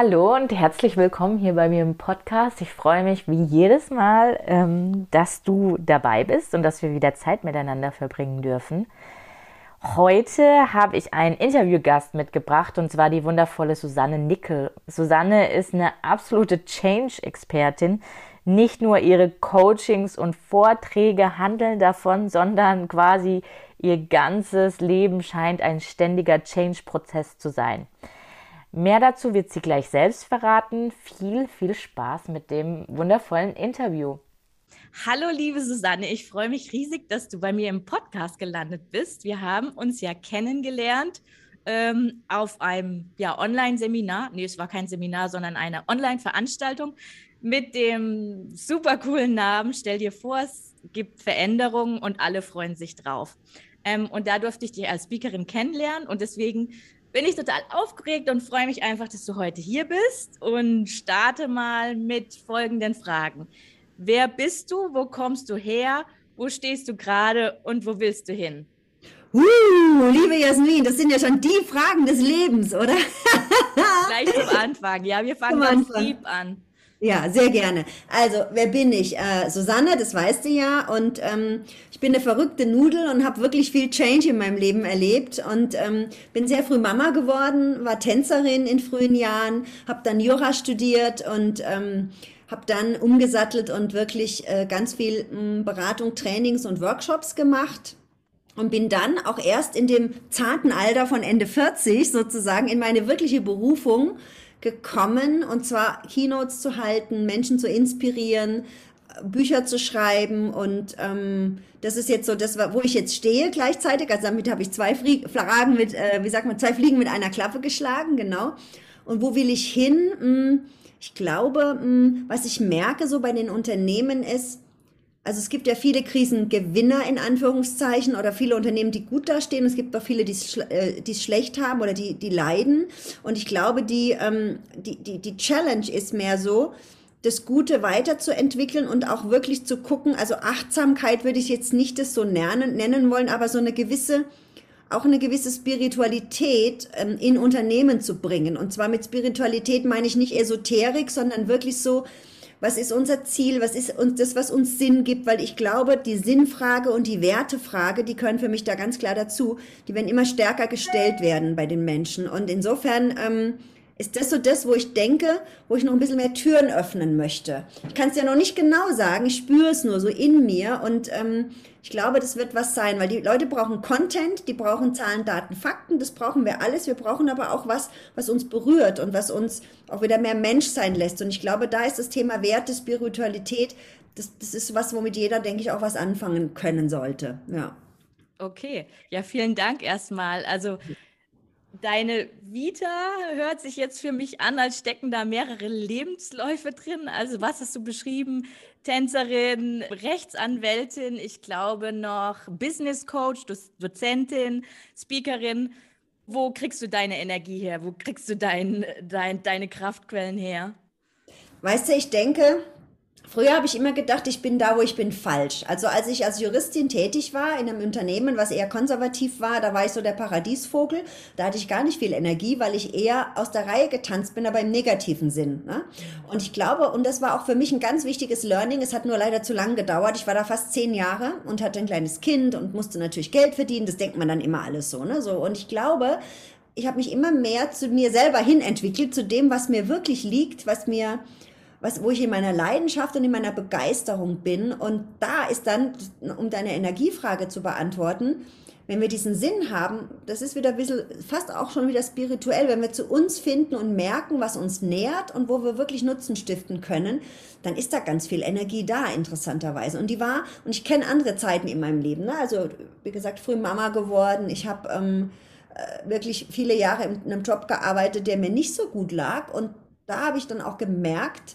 Hallo und herzlich willkommen hier bei mir im Podcast. Ich freue mich wie jedes Mal, ähm, dass du dabei bist und dass wir wieder Zeit miteinander verbringen dürfen. Heute habe ich einen Interviewgast mitgebracht und zwar die wundervolle Susanne Nickel. Susanne ist eine absolute Change-Expertin. Nicht nur ihre Coachings und Vorträge handeln davon, sondern quasi ihr ganzes Leben scheint ein ständiger Change-Prozess zu sein. Mehr dazu wird sie gleich selbst verraten. Viel, viel Spaß mit dem wundervollen Interview. Hallo, liebe Susanne, ich freue mich riesig, dass du bei mir im Podcast gelandet bist. Wir haben uns ja kennengelernt ähm, auf einem ja, Online-Seminar. Nee, es war kein Seminar, sondern eine Online-Veranstaltung mit dem super coolen Namen. Stell dir vor, es gibt Veränderungen und alle freuen sich drauf. Ähm, und da durfte ich dich als Speakerin kennenlernen und deswegen bin ich total aufgeregt und freue mich einfach, dass du heute hier bist und starte mal mit folgenden Fragen. Wer bist du? Wo kommst du her? Wo stehst du gerade und wo willst du hin? Uh, liebe Jasmin, das sind ja schon die Fragen des Lebens, oder? Gleich zum Anfang. Ja, wir fangen ganz deep an. Ja, sehr gerne. Also, wer bin ich? Äh, Susanne, das weißt du ja. Und ähm, ich bin eine verrückte Nudel und habe wirklich viel Change in meinem Leben erlebt. Und ähm, bin sehr früh Mama geworden, war Tänzerin in frühen Jahren, habe dann Jura studiert und ähm, habe dann umgesattelt und wirklich äh, ganz viel mh, hm, Beratung, Trainings und Workshops gemacht und bin dann auch erst in dem zarten Alter von Ende 40 sozusagen in meine wirkliche Berufung gekommen, und zwar Keynotes zu halten, Menschen zu inspirieren, Bücher zu schreiben und ähm, das ist jetzt so das, wo ich jetzt stehe gleichzeitig. Also damit habe ich zwei Fragen mit, äh, wie sagt man, zwei Fliegen mit einer Klappe geschlagen, genau. Und wo will ich hin? Hm, ich glaube, hm, was ich merke so bei den Unternehmen ist, also es gibt ja viele Krisengewinner in Anführungszeichen oder viele Unternehmen, die gut dastehen. Es gibt auch viele, die es äh, schlecht haben oder die, die leiden. Und ich glaube, die, ähm, die, die, die Challenge ist mehr so, das Gute weiterzuentwickeln und auch wirklich zu gucken. Also Achtsamkeit würde ich jetzt nicht das so nennen, nennen wollen, aber so eine gewisse, auch eine gewisse Spiritualität ähm, in Unternehmen zu bringen. Und zwar mit Spiritualität meine ich nicht Esoterik, sondern wirklich so, was ist unser Ziel, was ist uns das, was uns Sinn gibt, weil ich glaube, die Sinnfrage und die Wertefrage, die können für mich da ganz klar dazu, die werden immer stärker gestellt werden bei den Menschen. Und insofern ähm, ist das so das, wo ich denke, wo ich noch ein bisschen mehr Türen öffnen möchte. Ich kann es ja noch nicht genau sagen, ich spüre es nur so in mir und ähm, ich glaube, das wird was sein, weil die Leute brauchen Content, die brauchen Zahlen, Daten, Fakten, das brauchen wir alles. Wir brauchen aber auch was, was uns berührt und was uns auch wieder mehr Mensch sein lässt. Und ich glaube, da ist das Thema Werte, Spiritualität, das, das ist was, womit jeder, denke ich, auch was anfangen können sollte. Ja. Okay, ja, vielen Dank erstmal. Also Deine Vita hört sich jetzt für mich an, als stecken da mehrere Lebensläufe drin. Also was hast du beschrieben? Tänzerin, Rechtsanwältin, ich glaube noch Business Coach, Dozentin, Speakerin. Wo kriegst du deine Energie her? Wo kriegst du dein, dein, deine Kraftquellen her? Weißt du, ich denke, Früher habe ich immer gedacht, ich bin da, wo ich bin, falsch. Also als ich als Juristin tätig war in einem Unternehmen, was eher konservativ war, da war ich so der Paradiesvogel. Da hatte ich gar nicht viel Energie, weil ich eher aus der Reihe getanzt bin, aber im negativen Sinn. Ne? Und ich glaube, und das war auch für mich ein ganz wichtiges Learning, es hat nur leider zu lang gedauert. Ich war da fast zehn Jahre und hatte ein kleines Kind und musste natürlich Geld verdienen. Das denkt man dann immer alles so. Ne? so und ich glaube, ich habe mich immer mehr zu mir selber hin entwickelt, zu dem, was mir wirklich liegt, was mir was, wo ich in meiner Leidenschaft und in meiner Begeisterung bin. Und da ist dann, um deine Energiefrage zu beantworten, wenn wir diesen Sinn haben, das ist wieder ein bisschen, fast auch schon wieder spirituell, wenn wir zu uns finden und merken, was uns nährt und wo wir wirklich Nutzen stiften können, dann ist da ganz viel Energie da, interessanterweise. Und die war, und ich kenne andere Zeiten in meinem Leben, ne? also wie gesagt, früh Mama geworden, ich habe... Ähm, äh, wirklich viele Jahre in einem Job gearbeitet, der mir nicht so gut lag. Und da habe ich dann auch gemerkt,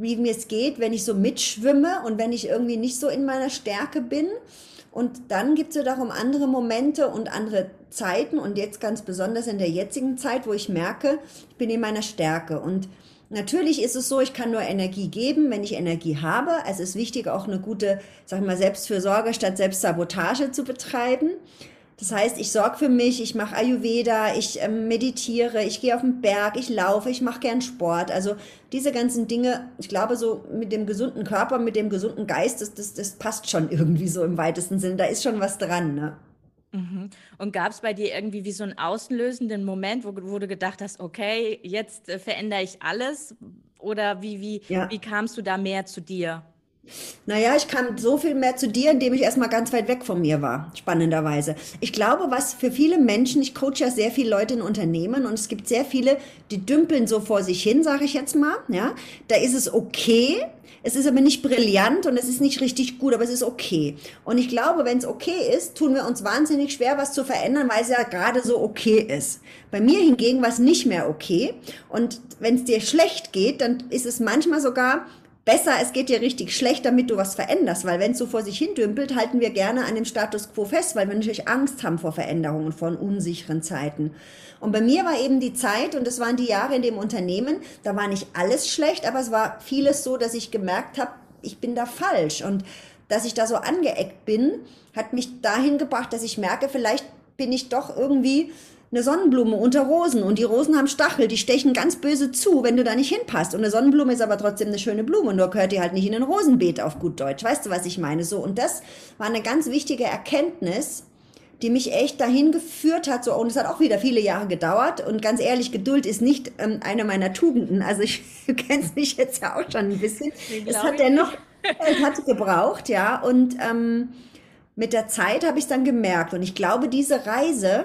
wie mir es geht, wenn ich so mitschwimme und wenn ich irgendwie nicht so in meiner Stärke bin. Und dann gibt es ja darum andere Momente und andere Zeiten und jetzt ganz besonders in der jetzigen Zeit, wo ich merke, ich bin in meiner Stärke. Und natürlich ist es so, ich kann nur Energie geben, wenn ich Energie habe. Es ist wichtig, auch eine gute, sag mal, Selbstfürsorge statt Selbstsabotage zu betreiben. Das heißt, ich sorge für mich, ich mache Ayurveda, ich ähm, meditiere, ich gehe auf den Berg, ich laufe, ich mache gern Sport. Also diese ganzen Dinge, ich glaube, so mit dem gesunden Körper, mit dem gesunden Geist, das, das, das passt schon irgendwie so im weitesten Sinn. Da ist schon was dran. Ne? Mhm. Und gab es bei dir irgendwie wie so einen auslösenden Moment, wo, wo du gedacht hast, okay, jetzt äh, verändere ich alles? Oder wie, wie, ja. wie kamst du da mehr zu dir? Naja, ich kam so viel mehr zu dir, indem ich erstmal ganz weit weg von mir war, spannenderweise. Ich glaube, was für viele Menschen, ich coache ja sehr viele Leute in Unternehmen und es gibt sehr viele, die dümpeln so vor sich hin, sage ich jetzt mal. Ja, da ist es okay, es ist aber nicht brillant und es ist nicht richtig gut, aber es ist okay. Und ich glaube, wenn es okay ist, tun wir uns wahnsinnig schwer, was zu verändern, weil es ja gerade so okay ist. Bei mir hingegen war es nicht mehr okay. Und wenn es dir schlecht geht, dann ist es manchmal sogar besser, es geht dir richtig schlecht, damit du was veränderst, weil wenn es so vor sich hin dümpelt, halten wir gerne an dem Status quo fest, weil wir natürlich Angst haben vor Veränderungen, vor unsicheren Zeiten. Und bei mir war eben die Zeit, und das waren die Jahre in dem Unternehmen, da war nicht alles schlecht, aber es war vieles so, dass ich gemerkt habe, ich bin da falsch. Und dass ich da so angeeckt bin, hat mich dahin gebracht, dass ich merke, vielleicht bin ich doch irgendwie eine Sonnenblume unter Rosen und die Rosen haben Stachel, die stechen ganz böse zu, wenn du da nicht hinpasst. Und eine Sonnenblume ist aber trotzdem eine schöne Blume, nur gehört die halt nicht in ein Rosenbeet auf gut Deutsch. Weißt du, was ich meine? So, und das war eine ganz wichtige Erkenntnis, die mich echt dahin geführt hat. So, und es hat auch wieder viele Jahre gedauert. Und ganz ehrlich, Geduld ist nicht ähm, eine meiner Tugenden. Also ich, du kennst mich jetzt ja auch schon ein bisschen. Es hat dennoch, es hat gebraucht, ja. Und ähm, mit der Zeit habe ich es dann gemerkt. Und ich glaube, diese Reise,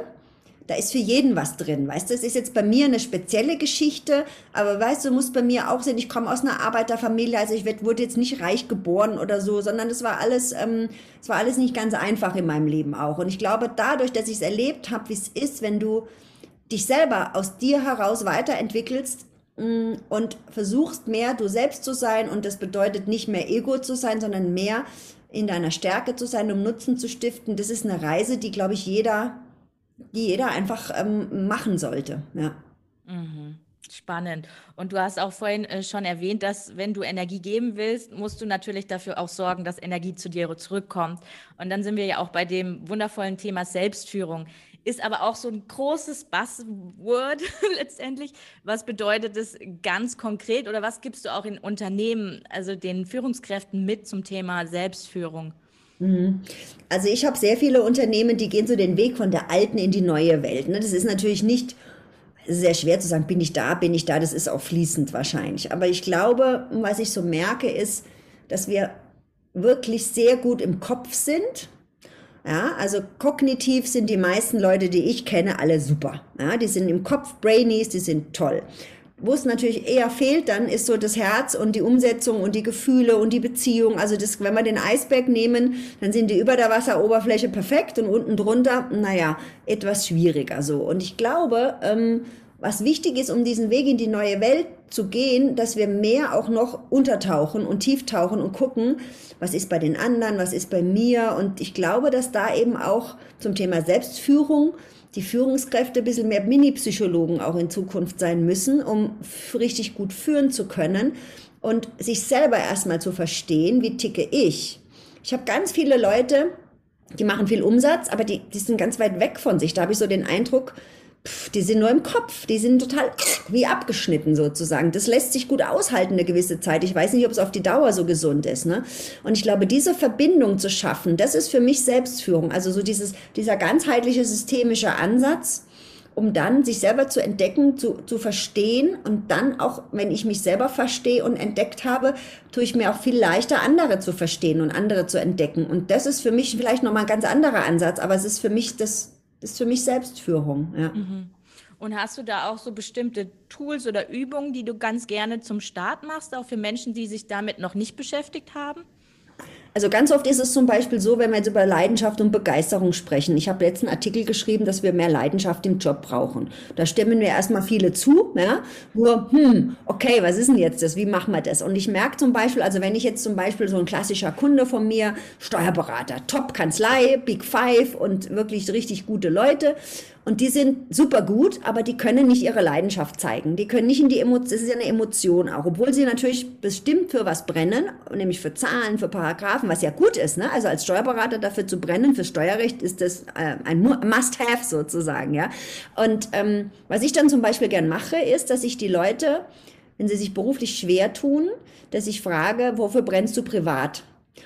da ist für jeden was drin. Weißt du, es ist jetzt bei mir eine spezielle Geschichte, aber weißt du, muss bei mir auch sehen, ich komme aus einer Arbeiterfamilie, also ich wurde jetzt nicht reich geboren oder so, sondern es war alles, ähm, es war alles nicht ganz einfach in meinem Leben auch. Und ich glaube, dadurch, dass ich es erlebt habe, wie es ist, wenn du dich selber aus dir heraus weiterentwickelst, mm, und versuchst mehr du selbst zu sein und das bedeutet nicht mehr Ego zu sein, sondern mehr in deiner Stärke zu sein, um Nutzen zu stiften. Das ist eine Reise, die, glaube ich, jeder die jeder einfach ähm, machen sollte. Ja. Mhm. Spannend. Und du hast auch vorhin äh, schon erwähnt, dass wenn du Energie geben willst, musst du natürlich dafür auch sorgen, dass Energie zu dir zurückkommt. Und dann sind wir ja auch bei dem wundervollen Thema Selbstführung. Ist aber auch so ein großes Buzzword letztendlich. Was bedeutet es ganz konkret oder was gibst du auch in Unternehmen, also den Führungskräften mit zum Thema Selbstführung? Mhm. Also ich habe sehr viele Unternehmen, die gehen so den Weg von der alten in die neue Welt. Ne? Das ist natürlich nicht sehr schwer zu sagen, bin ich da, bin ich da, das ist auch fließend wahrscheinlich. Aber ich glaube, was ich so merke, ist, dass wir wirklich sehr gut im Kopf sind. Ja, also kognitiv sind die meisten Leute, die ich kenne, alle super. Ja, die sind im Kopf Brainies, die sind toll. Wo es natürlich eher fehlt, dann ist so das Herz und die Umsetzung und die Gefühle und die Beziehung. Also das, wenn wir den Eisberg nehmen, dann sind die über der Wasseroberfläche perfekt und unten drunter, naja, etwas schwieriger so. Und ich glaube, ähm, was wichtig ist, um diesen Weg in die neue Welt zu gehen, dass wir mehr auch noch untertauchen und tieftauchen und gucken, was ist bei den anderen, was ist bei mir. Und ich glaube, dass da eben auch zum Thema Selbstführung die Führungskräfte ein bisschen mehr Mini-Psychologen auch in Zukunft sein müssen, um richtig gut führen zu können und sich selber erstmal zu verstehen, wie ticke ich. Ich habe ganz viele Leute, die machen viel Umsatz, aber die, die sind ganz weit weg von sich. Da habe ich so den Eindruck, pff, die sind nur im Kopf, die sind total wie abgeschnitten sozusagen. Das lässt sich gut aushalten eine gewisse Zeit. Ich weiß nicht, ob es auf die Dauer so gesund ist. Ne? Und ich glaube, diese Verbindung zu schaffen, das ist für mich Selbstführung. Also so dieses, dieser ganzheitliche systemische Ansatz, um dann sich selber zu entdecken, zu, zu verstehen und dann auch, wenn ich mich selber verstehe und entdeckt habe, tue ich mir auch viel leichter, andere zu verstehen und andere zu entdecken. Und das ist für mich vielleicht nochmal ein ganz anderer Ansatz, aber es ist für mich das ist für mich Selbstführung. Ja. Mhm. Und hast du da auch so bestimmte Tools oder Übungen, die du ganz gerne zum Start machst, auch für Menschen, die sich damit noch nicht beschäftigt haben? Also ganz oft ist es zum Beispiel so, wenn wir jetzt über Leidenschaft und Begeisterung sprechen. Ich habe letzten Artikel geschrieben, dass wir mehr Leidenschaft im Job brauchen. Da stimmen wir erstmal viele zu, ja. Nur, hm, okay, was ist denn jetzt das? Wie machen wir das? Und ich merke zum Beispiel, also wenn ich jetzt zum Beispiel so ein klassischer Kunde von mir, Steuerberater, Top-Kanzlei, Big Five und wirklich richtig gute Leute. Und die sind super gut, aber die können nicht ihre Leidenschaft zeigen. Die können nicht in die Emotion, das ist ja eine Emotion auch, obwohl sie natürlich bestimmt für was brennen, nämlich für Zahlen, für Paragraphen, was ja gut ist. Ne? Also als Steuerberater dafür zu brennen, für Steuerrecht ist das äh, ein Must-Have sozusagen. Ja? Und ähm, was ich dann zum Beispiel gern mache, ist, dass ich die Leute, wenn sie sich beruflich schwer tun, dass ich frage, wofür brennst du privat?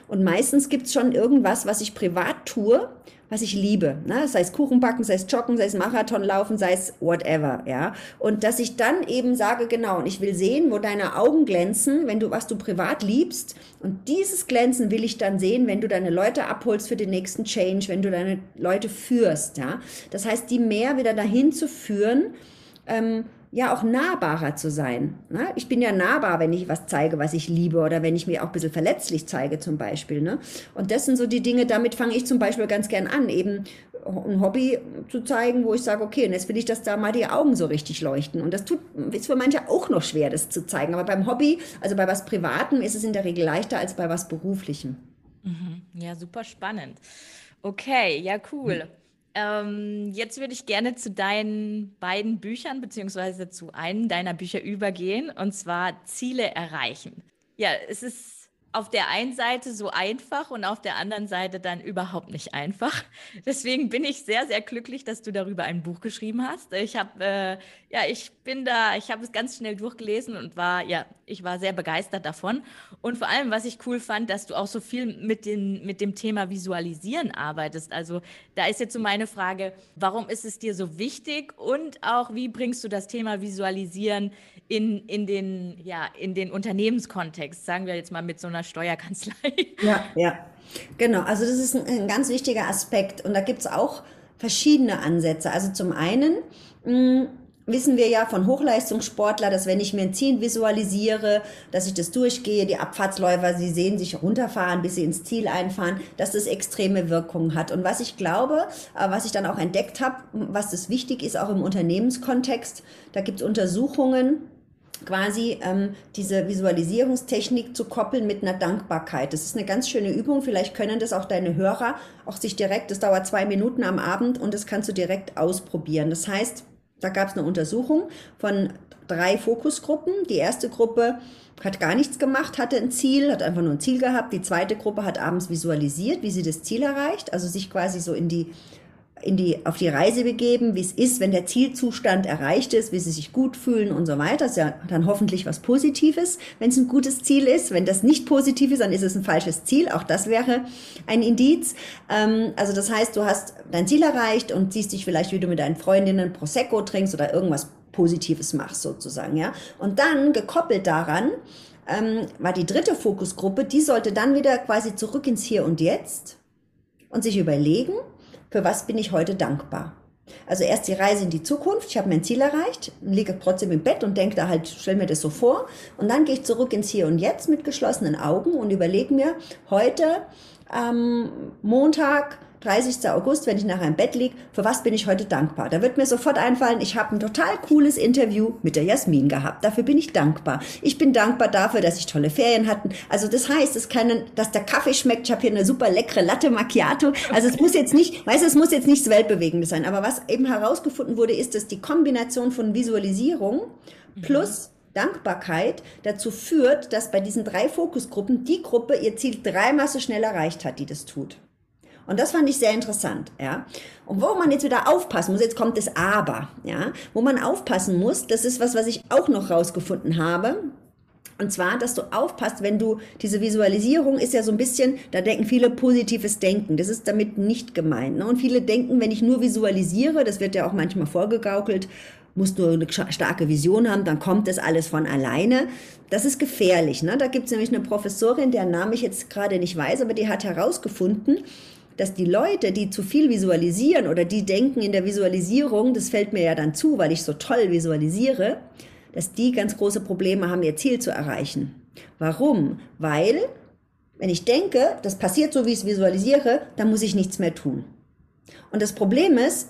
Und meistens gibt es schon irgendwas, was ich privat tue, was ich liebe. Ne? Sei es Kuchen backen, sei es Joggen, sei es Marathon laufen, sei es whatever. Ja? Und dass ich dann eben sage, genau, und ich will sehen, wo deine Augen glänzen, wenn du, was du privat liebst. Und dieses Glänzen will ich dann sehen, wenn du deine Leute abholst für den nächsten Change, wenn du deine Leute führst. Ja? Das heißt, die mehr wieder dahin zu führen, ähm, ja auch nahbarer zu sein. Ne? Ich bin ja nahbar, wenn ich was zeige, was ich liebe oder wenn ich mir auch ein bisschen verletzlich zeige zum Beispiel. Ne? Und das sind so die Dinge, damit fange ich zum Beispiel ganz gern an, eben ein Hobby zu zeigen, wo ich sage, okay, und jetzt will ich, dass da mal die Augen so richtig leuchten. Und das tut, ist für manche auch noch schwer, das zu zeigen. Aber beim Hobby, also bei was Privatem, ist es in der Regel leichter als bei was Beruflichem. Mhm. Ja, super spannend. Okay, ja, cool. Mhm. Ähm, jetzt würde ich gerne zu deinen beiden Büchern beziehungsweise zu einem deiner Bücher übergehen und zwar Ziele erreichen. Ja, es ist auf der einen Seite so einfach und auf der anderen Seite dann überhaupt nicht einfach. Deswegen bin ich sehr, sehr glücklich, dass du darüber ein Buch geschrieben hast. Ich habe, äh, ja, ich bin da, ich habe es ganz schnell durchgelesen und war, ja, ich war sehr begeistert davon. Und vor allem, was ich cool fand, dass du auch so viel mit, den, mit dem Thema Visualisieren arbeitest. Also da ist jetzt so meine Frage, warum ist es dir so wichtig und auch, wie bringst du das Thema Visualisieren in, in, den, ja, in den Unternehmenskontext, sagen wir jetzt mal mit so einer Steuerkanzlei. Ja, ja, genau. Also das ist ein, ein ganz wichtiger Aspekt und da gibt es auch verschiedene Ansätze. Also zum einen mh, hm, wissen wir ja von Hochleistungssportler, dass wenn ich mir ein Ziel visualisiere, dass ich das durchgehe, die Abfahrtsläufer, sie sehen sich runterfahren, bis sie ins Ziel einfahren, dass das extreme Wirkungen hat. Und was ich glaube, äh, was ich dann auch entdeckt habe, was das wichtig ist, auch im Unternehmenskontext, da gibt es Untersuchungen, quasi ähm, diese Visualisierungstechnik zu koppeln mit einer Dankbarkeit. Das ist eine ganz schöne Übung. Vielleicht können das auch deine Hörer auch sich direkt, das dauert zwei Minuten am Abend und das kannst du direkt ausprobieren. Das heißt, da gab es eine Untersuchung von drei Fokusgruppen. Die erste Gruppe hat gar nichts gemacht, hatte ein Ziel, hat einfach nur ein Ziel gehabt. Die zweite Gruppe hat abends visualisiert, wie sie das Ziel erreicht, also sich quasi so in die in die, auf die Reise begeben, wie es ist, wenn der Zielzustand erreicht ist, wie sie sich gut fühlen und so weiter. Das ist ja dann hoffentlich was Positives, wenn es ein gutes Ziel ist. Wenn das nicht positiv ist, dann ist es ein falsches Ziel. Auch das wäre ein Indiz. Ähm, also das heißt, du hast dein Ziel erreicht und siehst dich vielleicht, wie du mit deinen Freundinnen Prosecco trinkst oder irgendwas Positives machst sozusagen, ja. Und dann gekoppelt daran, ähm, war die dritte Fokusgruppe, die sollte dann wieder quasi zurück ins Hier und Jetzt und sich überlegen, für was bin ich heute dankbar? Also erst die Reise in die Zukunft, ich habe mein Ziel erreicht, liege trotzdem im Bett und denke da halt, stell mir das so vor. Und dann gehe ich zurück ins Hier und Jetzt mit geschlossenen Augen und überlege mir, heute ähm, Montag, 30. August, wenn ich nachher im Bett liege, für was bin ich heute dankbar? Da wird mir sofort einfallen, ich habe ein total cooles Interview mit der Jasmin gehabt. Dafür bin ich dankbar. Ich bin dankbar dafür, dass ich tolle Ferien hatten. Also das heißt, es kann, dass der Kaffee schmeckt. Ich habe hier eine super leckere Latte Macchiato. Also es muss jetzt nicht, weißt du, es muss jetzt nichts Weltbewegendes sein. Aber was eben herausgefunden wurde, ist, dass die Kombination von Visualisierung plus Dankbarkeit dazu führt, dass bei diesen drei Fokusgruppen die Gruppe ihr Ziel dreimal so schnell erreicht hat, die das tut. Und das fand ich sehr interessant, ja. Und wo man jetzt wieder aufpassen muss, jetzt kommt das Aber, ja, wo man aufpassen muss, das ist was, was ich auch noch rausgefunden habe. Und zwar, dass du aufpasst, wenn du diese Visualisierung ist ja so ein bisschen, da denken viele positives Denken. Das ist damit nicht gemeint. Ne? Und viele denken, wenn ich nur visualisiere, das wird ja auch manchmal vorgegaukelt, musst du eine starke Vision haben, dann kommt das alles von alleine. Das ist gefährlich. Ne? Da gibt es nämlich eine Professorin, deren Name ich jetzt gerade nicht weiß, aber die hat herausgefunden, dass die Leute, die zu viel visualisieren oder die denken in der Visualisierung, das fällt mir ja dann zu, weil ich so toll visualisiere, dass die ganz große Probleme haben, ihr Ziel zu erreichen. Warum? Weil Wenn ich denke, das passiert so, wie ich es visualisiere, dann muss ich nichts mehr tun. Und das Problem ist,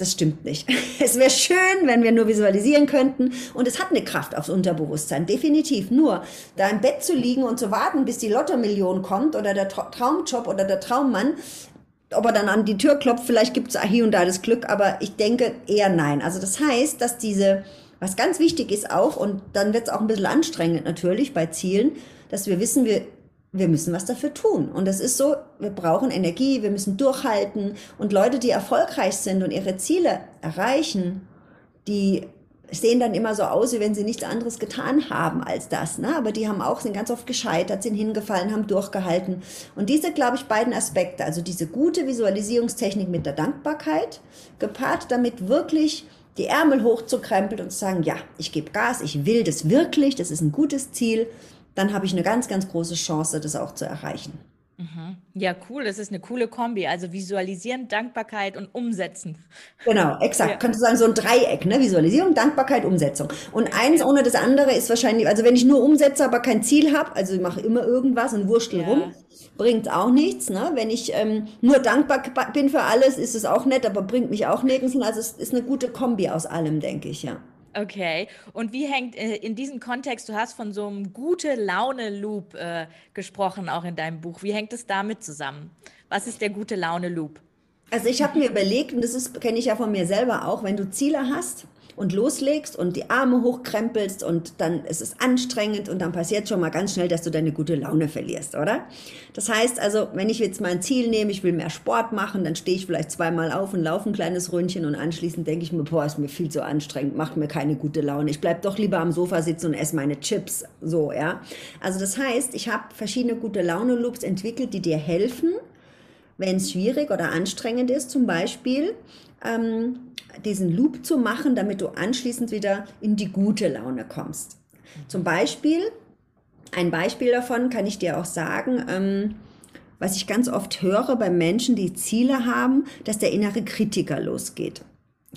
das stimmt nicht. Es wäre schön, wenn wir nur visualisieren könnten. Und es hat eine Kraft aufs Unterbewusstsein, definitiv. Nur da im Bett zu liegen und zu warten, bis die Lottermillion kommt oder der Traumjob oder der Traummann, ob er dann an die Tür klopft, vielleicht gibt es hier und da das Glück, aber ich denke eher nein. Also das heißt, dass diese, was ganz wichtig ist auch, und dann wird es auch ein bisschen anstrengend natürlich bei Zielen, dass wir wissen, wir wir müssen was dafür tun. Und es ist so, wir brauchen Energie, wir müssen durchhalten. Und Leute, die erfolgreich sind und ihre Ziele erreichen, die sehen dann immer so aus, wie wenn sie nichts anderes getan haben als das. Ne? Aber die haben auch, sind ganz oft gescheitert, sind hingefallen, haben durchgehalten. Und diese, glaube ich, beiden Aspekte, also diese gute Visualisierungstechnik mit der Dankbarkeit, gepaart damit wirklich die Ärmel hochzukrempeln und zu sagen, ja, ich gebe Gas, ich will das wirklich, das ist ein gutes Ziel dann habe ich eine ganz, ganz große Chance, das auch zu erreichen. Mhm. Ja, cool. Das ist eine coole Kombi. Also visualisieren, Dankbarkeit und umsetzen. Genau, exakt. Ja. Kannst du sagen, so ein Dreieck, ne? Visualisierung, Dankbarkeit, Umsetzung. Und eins ohne das andere ist wahrscheinlich, also wenn ich nur umsetze, aber kein Ziel habe, also ich mache immer irgendwas und wurschtel ja. rum, bringt auch nichts. Ne? Wenn ich ähm, nur dankbar bin für alles, ist es auch nett, aber bringt mich auch nirgends hin. Also es ist eine gute Kombi aus allem, denke ich, ja. Okay. Und wie hängt äh, in diesem Kontext, du hast von so einem gute Laune-Loop äh, gesprochen, auch in deinem Buch. Wie hängt es damit zusammen? Was ist der gute Laune-Loop? Also ich habe mir überlegt, und das kenne ich ja von mir selber auch, wenn du Ziele hast, und loslegst und die Arme hochkrempelst und dann ist es anstrengend und dann passiert schon mal ganz schnell, dass du deine gute Laune verlierst, oder? Das heißt also, wenn ich jetzt mein Ziel nehme, ich will mehr Sport machen, dann stehe ich vielleicht zweimal auf und laufe ein kleines Ründchen und anschließend denke ich mir, boah, ist mir viel zu anstrengend, macht mir keine gute Laune. Ich bleib doch lieber am Sofa sitzen und esse meine Chips, so, ja? Also das heißt, ich habe verschiedene gute Laune-Loops entwickelt, die dir helfen, wenn es schwierig oder anstrengend ist, zum Beispiel, ähm, diesen Loop zu machen, damit du anschließend wieder in die gute Laune kommst. Zum Beispiel, ein Beispiel davon kann ich dir auch sagen, ähm, was ich ganz oft höre bei Menschen, die Ziele haben, dass der innere Kritiker losgeht.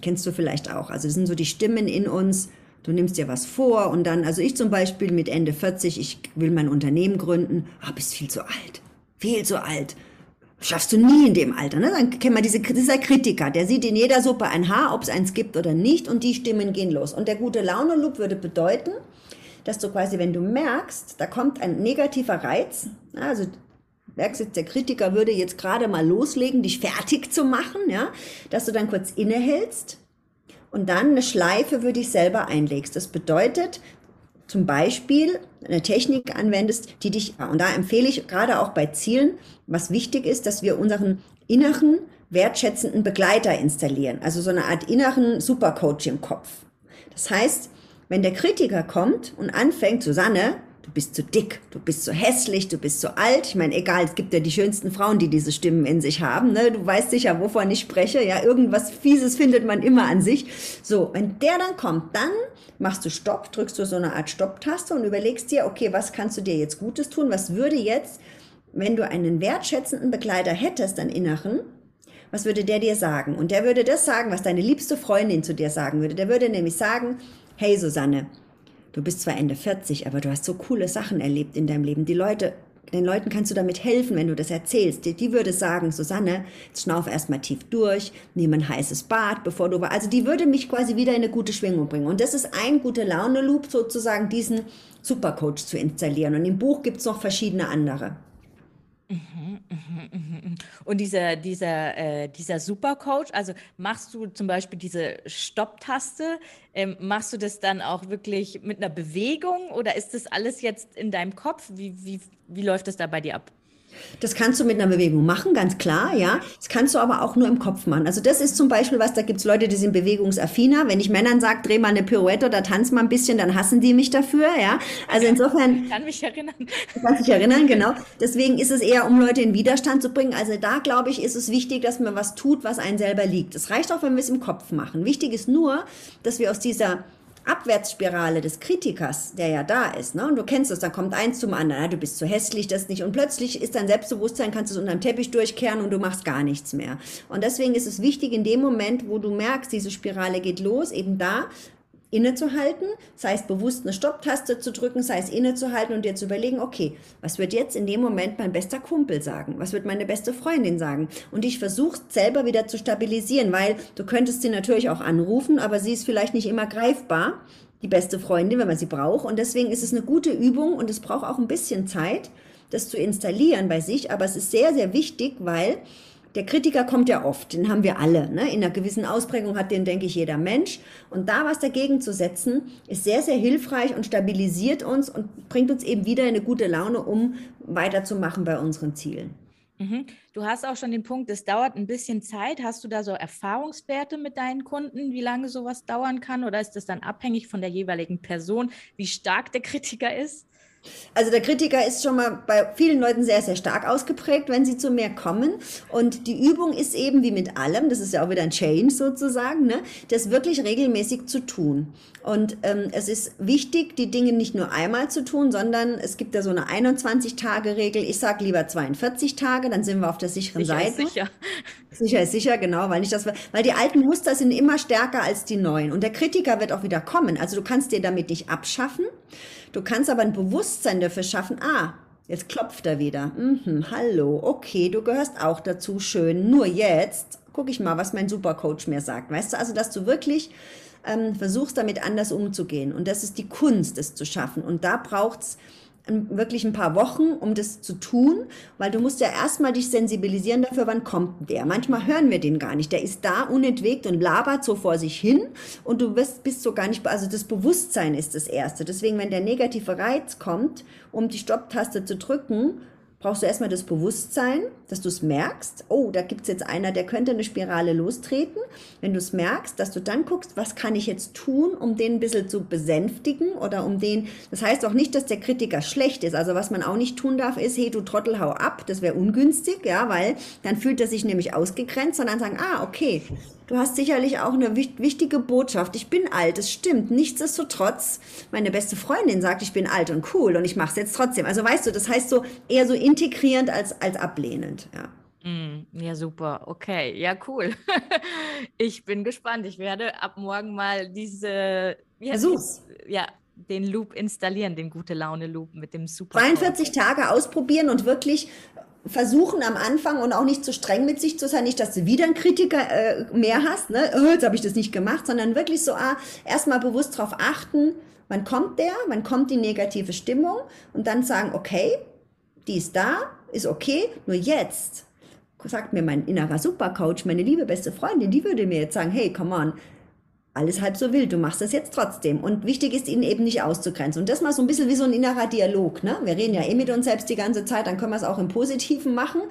Kennst du vielleicht auch. Also das sind so die Stimmen in uns, du nimmst dir was vor und dann, also ich zum Beispiel mit Ende 40, ich will mein Unternehmen gründen, ah, bist viel zu alt, viel zu alt schaffst du nie in dem Alter. Ne? Dann kennt man diese, dieser Kritiker, der sieht in jeder Suppe ein Haar, ob es eins gibt oder nicht, und die Stimmen gehen los. Und der gute Laune-Loop würde bedeuten, dass du quasi, wenn du merkst, da kommt ein negativer Reiz, also merkst jetzt, der Kritiker würde jetzt gerade mal loslegen, dich fertig zu machen, ja, dass du dann kurz innehältst und dann eine Schleife für dich selber einlegst. Das bedeutet, zum Beispiel eine Technik anwendest, die dich, und da empfehle ich gerade auch bei Zielen, was wichtig ist, dass wir unseren inneren, wertschätzenden Begleiter installieren. Also so eine Art inneren Supercoach im Kopf. Das heißt, wenn der Kritiker kommt und anfängt, Susanne, du bist zu dick, du bist zu hässlich, du bist zu alt. Ich meine, egal, es gibt ja die schönsten Frauen, die diese Stimmen in sich haben. Ne? Du weißt sicher, wovon ich spreche. Ja, irgendwas Fieses findet man immer an sich. So, wenn der dann kommt, dann machst du Stopp, drückst du so eine Art Stopptaste und überlegst dir, okay, was kannst du dir jetzt Gutes tun? Was würde jetzt, wenn du einen wertschätzenden Begleiter hättest, deinen Inneren, was würde der dir sagen? Und der würde das sagen, was deine liebste Freundin zu dir sagen würde. Der würde nämlich sagen, hey Susanne, du bist zwar Ende 40, aber du hast so coole Sachen erlebt in deinem Leben. Die Leute, den Leuten kannst du damit helfen, wenn du das erzählst. Die, die würde sagen, Susanne, jetzt schnauf erstmal tief durch, nimm ein heißes Bad, bevor du, also die würde mich quasi wieder in eine gute Schwingung bringen. Und das ist ein gute Laune-Loop, sozusagen diesen Supercoach zu installieren. Und im Buch gibt es noch verschiedene andere. Mhm, mhm, mhm, Und dieser, dieser, äh, dieser Supercoach, also machst du zum Beispiel diese Stopptaste, ähm, machst du das dann auch wirklich mit einer Bewegung oder ist das alles jetzt in deinem Kopf? Wie, wie, wie läuft das da bei dir ab? Das kannst du mit einer Bewegung machen, ganz klar, ja. Das kannst du aber auch nur im Kopf machen. Also das ist zum Beispiel was, da gibt's Leute, die sind bewegungsaffiner. Wenn ich Männern sage, dreh mal eine Pirouette oder tanz mal ein bisschen, dann hassen die mich dafür, ja. Also insofern. Ich kann mich erinnern. Du kannst dich erinnern, genau. Deswegen ist es eher, um Leute in Widerstand zu bringen. Also da, glaube ich, ist es wichtig, dass man was tut, was einen selber liegt. Es reicht auch, wenn wir es im Kopf machen. Wichtig ist nur, dass wir aus dieser Abwärtsspirale des Kritikers, der ja da ist, ne? und du kennst es, da kommt eins zum anderen, ja, du bist zu hässlich, das nicht, und plötzlich ist dein Selbstbewusstsein, kannst du es unter dem Teppich durchkehren und du machst gar nichts mehr. Und deswegen ist es wichtig, in dem Moment, wo du merkst, diese Spirale geht los, eben da innezuhalten, sei es bewusst eine Stopptaste zu drücken, sei es innezuhalten und dir zu überlegen, okay, was wird jetzt in dem Moment mein bester Kumpel sagen? Was wird meine beste Freundin sagen? Und ich versuche selber wieder zu stabilisieren, weil du könntest sie natürlich auch anrufen, aber sie ist vielleicht nicht immer greifbar, die beste Freundin, wenn man sie braucht. Und deswegen ist es eine gute Übung und es braucht auch ein bisschen Zeit, das zu installieren bei sich. Aber es ist sehr, sehr wichtig, weil der Kritiker kommt ja oft, den haben wir alle. Ne? In einer gewissen Ausprägung hat den, denke ich, jeder Mensch. Und da was dagegen zu setzen, ist sehr, sehr hilfreich und stabilisiert uns und bringt uns eben wieder eine gute Laune, um weiterzumachen bei unseren Zielen. Mhm. Du hast auch schon den Punkt, es dauert ein bisschen Zeit. Hast du da so Erfahrungswerte mit deinen Kunden, wie lange sowas dauern kann? Oder ist das dann abhängig von der jeweiligen Person, wie stark der Kritiker ist? Also der Kritiker ist schon mal bei vielen Leuten sehr, sehr stark ausgeprägt, wenn sie zu mir kommen. Und die Übung ist eben wie mit allem, das ist ja auch wieder ein Change sozusagen, ne, das wirklich regelmäßig zu tun. Und ähm, es ist wichtig, die Dinge nicht nur einmal zu tun, sondern es gibt ja so eine 21-Tage-Regel. Ich sage lieber 42 Tage, dann sind wir auf der sicheren sicher Seite. Ist sicher. Sicher ist sicher, genau, weil nicht das, weil die alten Muster sind immer stärker als die neuen. Und der Kritiker wird auch wieder kommen. Also du kannst dir damit nicht abschaffen. Du kannst aber ein Bewusstsein dafür schaffen, ah, jetzt klopft er wieder. Mhm, hallo, okay, du gehörst auch dazu, schön. Nur jetzt gucke ich mal, was mein Supercoach mir sagt. Weißt du, also dass du wirklich ähm, versuchst, damit anders umzugehen. Und das ist die Kunst, es zu schaffen. Und da braucht's wirklich ein paar Wochen, um das zu tun, weil du musst ja erstmal dich sensibilisieren dafür, wann kommt der. Manchmal hören wir den gar nicht. Der ist da unentwegt und labert so vor sich hin und du bist, bist so gar nicht, also das Bewusstsein ist das Erste. Deswegen, wenn der negative Reiz kommt, um die Stopptaste zu drücken, brauchst du erstmal das Bewusstsein, dass du es merkst, oh, da gibt es jetzt einer, der könnte eine Spirale lostreten. Wenn du es merkst, dass du dann guckst, was kann ich jetzt tun, um den ein bisschen zu besänftigen oder um den, das heißt auch nicht, dass der Kritiker schlecht ist. Also was man auch nicht tun darf, ist, hey, du Trottel, hau ab, das wäre ungünstig, ja, weil dann fühlt er sich nämlich ausgegrenzt, sondern sagen, ah, okay, Du hast sicherlich auch eine wichtige Botschaft. Ich bin alt, es stimmt. Nichtsdestotrotz, meine beste Freundin sagt, ich bin alt und cool und ich mache es jetzt trotzdem. Also weißt du, das heißt so eher so integrierend als, als ablehnend. Ja. Mm, ja, super. Okay, ja, cool. ich bin gespannt. Ich werde ab morgen mal diese. Versuch's. Ja, den Loop installieren, den gute Laune Loop mit dem Super. 42 Tage ausprobieren und wirklich versuchen am Anfang und auch nicht zu streng mit sich zu sein, nicht, dass du wieder einen Kritiker äh, mehr hast, ne? Oh, jetzt habe ich das nicht gemacht, sondern wirklich so ah, erstmal bewusst darauf achten, wann kommt der, wann kommt die negative Stimmung und dann sagen, okay, die ist da, ist okay, nur jetzt sagt mir mein innerer Supercoach, meine liebe beste Freundin, die würde mir jetzt sagen, hey, come on, alles halb so wild, du machst das jetzt trotzdem. Und wichtig ist, ihn eben nicht auszugrenzen. Und das mal so ein bisschen wie so ein innerer Dialog. Ne? Wir reden ja eh mit uns selbst die ganze Zeit, dann können wir es auch im Positiven machen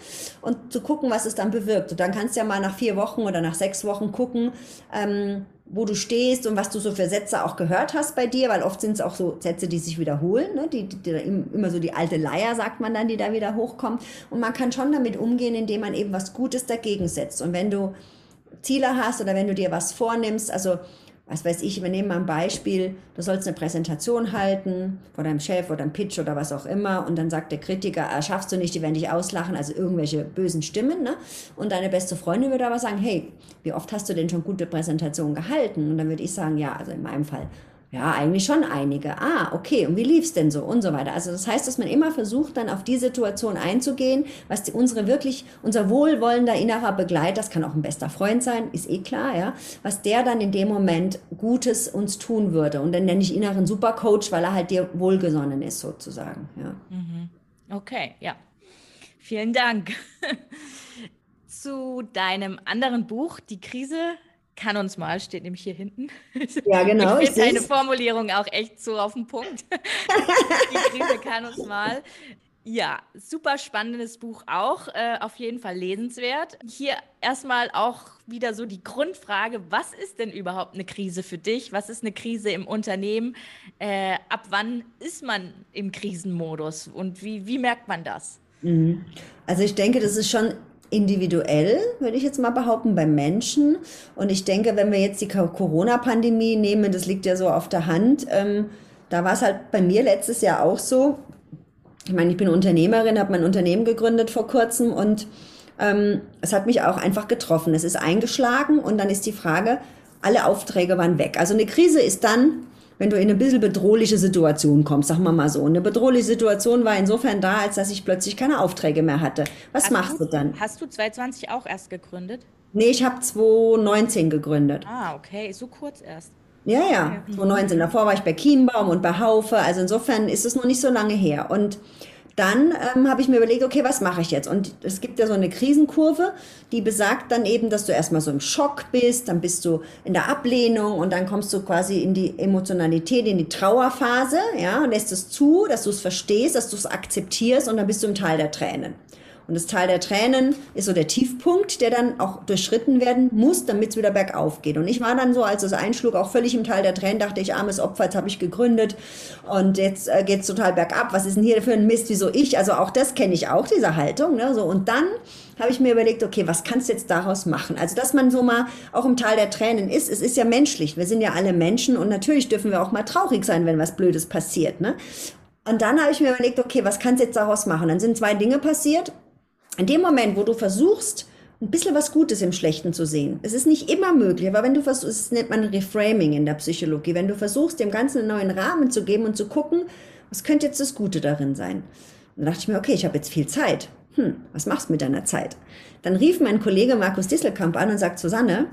und zu gucken, was es dann bewirkt. Und dann kannst du ja mal nach vier Wochen oder nach sechs Wochen gucken, ähm, wo du stehst und was du so für Sätze auch gehört hast bei dir, weil oft sind es auch so Sätze, die sich wiederholen, ne? die, die, die, immer so die alte Leier, sagt man dann, die da wieder hochkommt. Und man kann schon damit umgehen, indem man eben was Gutes dagegen setzt. Und wenn du Ziele hast oder wenn du dir was vornimmst, also was weiß ich, wir nehmen mal ein Beispiel, du sollst eine Präsentation halten vor deinem Chef oder einem Pitch oder was auch immer und dann sagt der Kritiker, ah, schaffst du nicht, die werden dich auslachen, also irgendwelche bösen Stimmen, ne? Und deine beste Freundin würde aber sagen, hey, wie oft hast du denn schon gute Präsentationen gehalten? Und dann würde ich sagen, ja, also in meinem Fall ja, eigentlich schon einige. Ah, okay, und wie lief's denn so und so weiter. Also das heißt, dass man immer versucht, dann auf die Situation einzugehen, was die, unsere wirklich, unser wohlwollender innerer Begleiter, das kann auch ein bester Freund sein, ist eh klar, ja, was der dann in dem Moment Gutes uns tun würde. Und dann nenne ich inneren Supercoach, weil er halt dir wohlgesonnen ist, sozusagen. Ja. Mhm. Okay, ja. Vielen Dank. Zu deinem anderen Buch, Die Krise kann uns mal, steht nämlich hier hinten. Ja, genau. Ich finde deine Formulierung auch echt so auf den Punkt. Die Krise kann uns mal. Ja, super spannendes Buch auch, äh, auf jeden Fall lesenswert. Hier erstmal auch wieder so die Grundfrage, was ist denn überhaupt eine Krise für dich? Was ist eine Krise im Unternehmen? Äh, ab wann ist man im Krisenmodus und wie, wie merkt man das? Mhm. Also ich denke, das ist schon individuell, würde ich jetzt mal behaupten, beim Menschen. Und ich denke, wenn wir jetzt die Corona-Pandemie nehmen, das liegt ja so auf der Hand, ähm, da war es halt bei mir letztes Jahr auch so. Ich meine, ich bin Unternehmerin, habe mein Unternehmen gegründet vor kurzem und ähm, es hat mich auch einfach getroffen. Es ist eingeschlagen und dann ist die Frage, alle Aufträge waren weg. Also eine Krise ist dann, wenn du in eine bisschen bedrohliche Situation kommst, sagen wir mal so. Eine bedrohliche Situation war insofern da, als dass ich plötzlich keine Aufträge mehr hatte. Was Hast machst du, du dann? hast du 2020 auch erst gegründet? Nee, ich habe 2019 gegründet. Ah, okay, so kurz erst. Ja, ja, 2019. Davor war ich bei Kienbaum und bei Haufe. Also insofern ist es noch nicht so lange her. Und dann ähm, habe ich mir überlegt, okay, was mache ich jetzt? Und es gibt ja so eine Krisenkurve, die besagt dann eben, dass du erstmal so im Schock bist, dann bist du in der Ablehnung und dann kommst du quasi in die Emotionalität, in die Trauerphase, ja, und lässt es zu, dass du es verstehst, dass du es akzeptierst und dann bist du im Tal der Tränen. Und das Tal der Tränen ist so der Tiefpunkt, der dann auch durchschritten werden muss, damit es wieder bergauf geht. Und ich war dann so, als es einschlug, auch völlig im Tal der Tränen, dachte ich, armes Opfer, jetzt habe ich gegründet und jetzt äh, geht es total bergab. Was ist denn hier für ein Mist? Wieso ich? Also auch das kenne ich auch, diese Haltung. Ne? So, und dann habe ich mir überlegt, okay, was kannst du jetzt daraus machen? Also, dass man so mal auch im Tal der Tränen ist, es ist ja menschlich. Wir sind ja alle Menschen und natürlich dürfen wir auch mal traurig sein, wenn was Blödes passiert. Ne? Und dann habe ich mir überlegt, okay, was kannst du jetzt daraus machen? Dann sind zwei Dinge passiert in dem Moment, wo du versuchst, ein bisschen was Gutes im Schlechten zu sehen. Es ist nicht immer möglich, aber wenn du versuchst, das nennt man Reframing in der Psychologie, wenn du versuchst, dem Ganzen einen neuen Rahmen zu geben und zu gucken, was könnte jetzt das Gute darin sein? Dann dachte ich mir, okay, ich habe jetzt viel Zeit. Hm, was machst du mit deiner Zeit? Dann rief mein Kollege Markus Disselkamp an und sagt, Susanne,